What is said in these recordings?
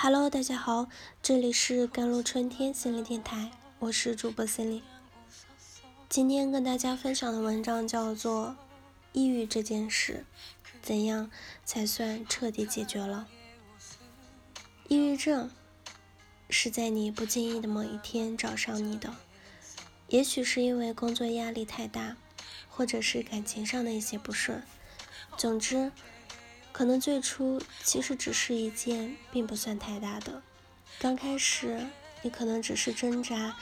Hello，大家好，这里是甘露春天心理电台，我是主播心理。今天跟大家分享的文章叫做《抑郁这件事，怎样才算彻底解决了》。抑郁症是在你不经意的某一天找上你的，也许是因为工作压力太大，或者是感情上的一些不顺，总之。可能最初其实只是一件并不算太大的，刚开始你可能只是挣扎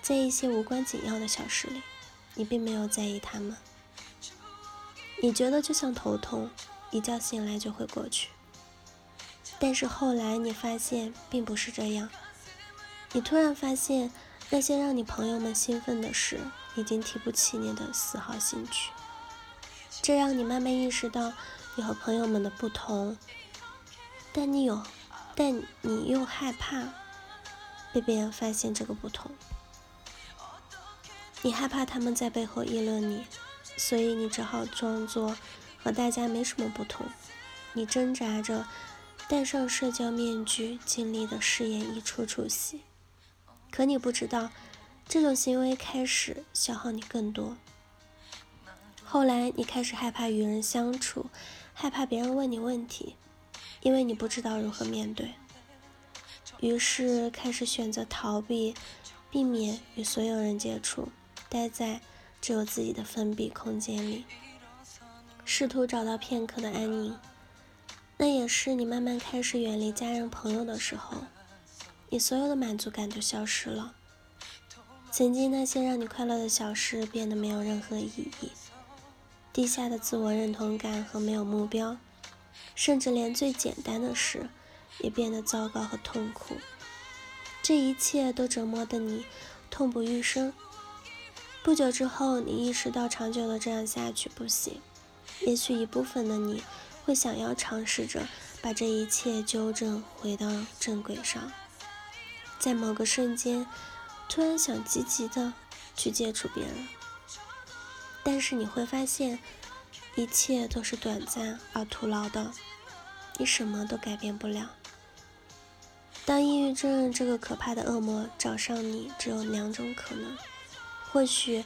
在一些无关紧要的小事里，你并没有在意他们，你觉得就像头痛，一觉醒来就会过去。但是后来你发现并不是这样，你突然发现那些让你朋友们兴奋的事，已经提不起你的丝毫兴趣，这让你慢慢意识到。你和朋友们的不同，但你有，但你又害怕被别人发现这个不同。你害怕他们在背后议论你，所以你只好装作和大家没什么不同。你挣扎着戴上社交面具，尽力的饰演一出出戏。可你不知道，这种行为开始消耗你更多。后来，你开始害怕与人相处。害怕别人问你问题，因为你不知道如何面对，于是开始选择逃避，避免与所有人接触，待在只有自己的封闭空间里，试图找到片刻的安宁。那也是你慢慢开始远离家人朋友的时候，你所有的满足感就消失了，曾经那些让你快乐的小事变得没有任何意义。低下的自我认同感和没有目标，甚至连最简单的事也变得糟糕和痛苦。这一切都折磨的你痛不欲生。不久之后，你意识到长久的这样下去不行。也许一部分的你会想要尝试着把这一切纠正回到正轨上，在某个瞬间，突然想积极的去接触别人。但是你会发现，一切都是短暂而徒劳的，你什么都改变不了。当抑郁症这个可怕的恶魔找上你，只有两种可能：或许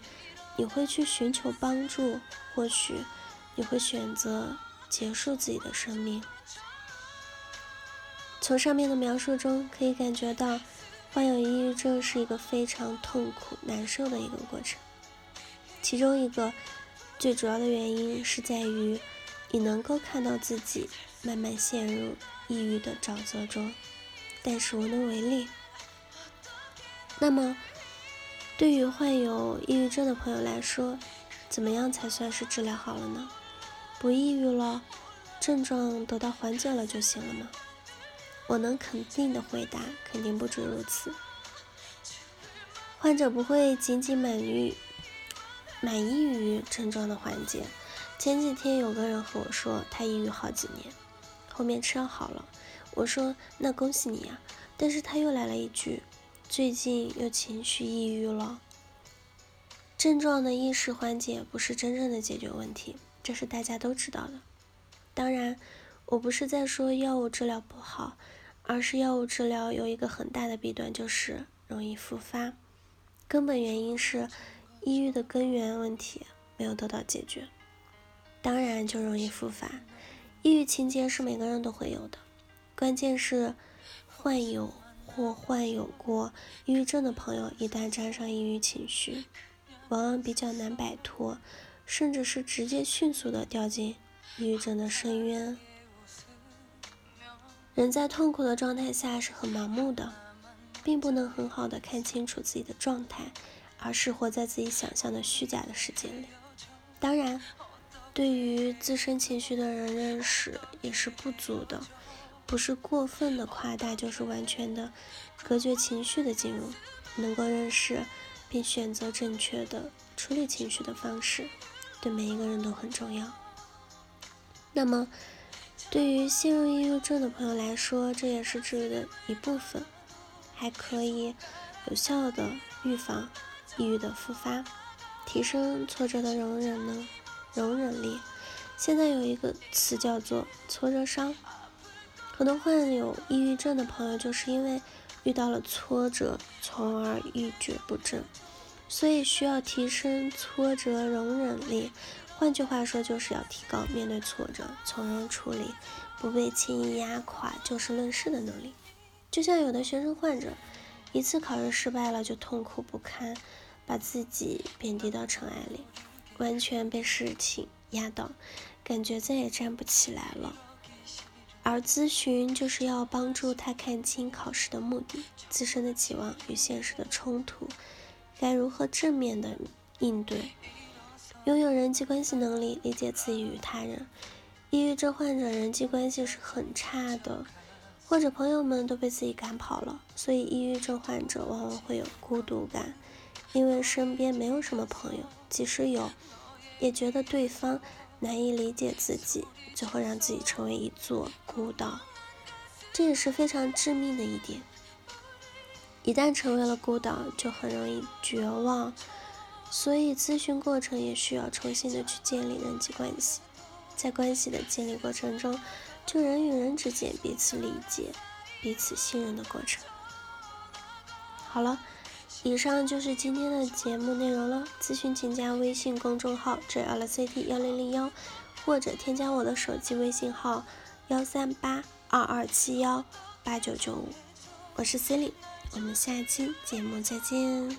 你会去寻求帮助，或许你会选择结束自己的生命。从上面的描述中可以感觉到，患有抑郁症是一个非常痛苦难受的一个过程。其中一个最主要的原因是在于，你能够看到自己慢慢陷入抑郁的沼泽中，但是无能为力。那么，对于患有抑郁症的朋友来说，怎么样才算是治疗好了呢？不抑郁了，症状得到缓解了就行了吗？我能肯定的回答，肯定不止如此。患者不会仅仅满于。满意于症状的缓解。前几天有个人和我说，他抑郁好几年，后面吃药好了。我说那恭喜你呀。但是他又来了一句，最近又情绪抑郁了。症状的一时缓解不是真正的解决问题，这是大家都知道的。当然，我不是在说药物治疗不好，而是药物治疗有一个很大的弊端，就是容易复发。根本原因是。抑郁的根源问题没有得到解决，当然就容易复发。抑郁情节是每个人都会有的，关键是患有或患有过抑郁症的朋友，一旦沾上抑郁情绪，往往比较难摆脱，甚至是直接迅速的掉进抑郁症的深渊。人在痛苦的状态下是很盲目的，并不能很好的看清楚自己的状态。而是活在自己想象的虚假的世界里。当然，对于自身情绪的人认识也是不足的，不是过分的夸大，就是完全的隔绝情绪的进入。能够认识并选择正确的处理情绪的方式，对每一个人都很重要。那么，对于陷入抑郁症的朋友来说，这也是治愈的一部分，还可以有效的预防。抑郁的复发，提升挫折的容忍能容忍力。现在有一个词叫做挫折伤，很多患有抑郁症的朋友，就是因为遇到了挫折，从而一蹶不振，所以需要提升挫折容忍力。换句话说，就是要提高面对挫折从容处理，不被轻易压垮，就事论事的能力。就像有的学生患者，一次考试失败了就痛苦不堪，把自己贬低到尘埃里，完全被事情压倒，感觉再也站不起来了。而咨询就是要帮助他看清考试的目的、自身的期望与现实的冲突，该如何正面的应对。拥有人际关系能力，理解自己与他人。抑郁症患者人际关系是很差的，或者朋友们都被自己赶跑了，所以抑郁症患者往往会有孤独感，因为身边没有什么朋友，即使有，也觉得对方。难以理解自己，最后让自己成为一座孤岛，这也是非常致命的一点。一旦成为了孤岛，就很容易绝望。所以，咨询过程也需要重新的去建立人际关系，在关系的建立过程中，就人与人之间彼此理解、彼此信任的过程。好了。以上就是今天的节目内容了。咨询请加微信公众号 jlct 幺零零幺，或者添加我的手机微信号幺三八二二七幺八九九五。我是 c i l y 我们下期节目再见。